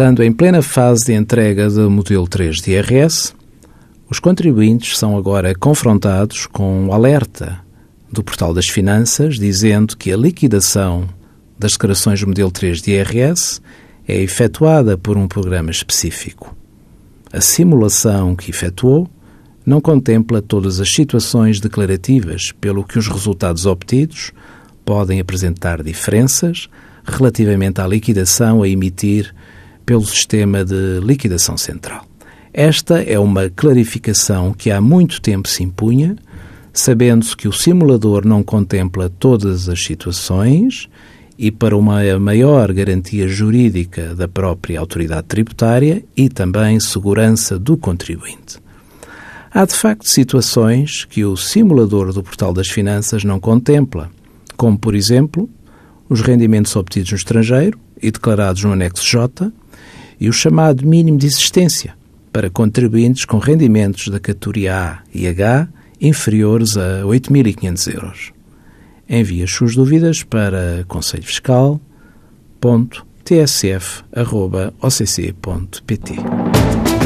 Estando em plena fase de entrega do modelo 3 de IRS, os contribuintes são agora confrontados com um alerta do Portal das Finanças dizendo que a liquidação das declarações do modelo 3 de IRS é efetuada por um programa específico. A simulação que efetuou não contempla todas as situações declarativas, pelo que os resultados obtidos podem apresentar diferenças relativamente à liquidação a emitir pelo sistema de liquidação central. Esta é uma clarificação que há muito tempo se impunha, sabendo-se que o simulador não contempla todas as situações e para uma maior garantia jurídica da própria autoridade tributária e também segurança do contribuinte. Há de facto situações que o simulador do Portal das Finanças não contempla, como por exemplo os rendimentos obtidos no estrangeiro e declarados no anexo J e o chamado mínimo de existência, para contribuintes com rendimentos da categoria A e H inferiores a 8.500 euros. Envie as suas dúvidas para conselhofiscal.tsf.occ.pt.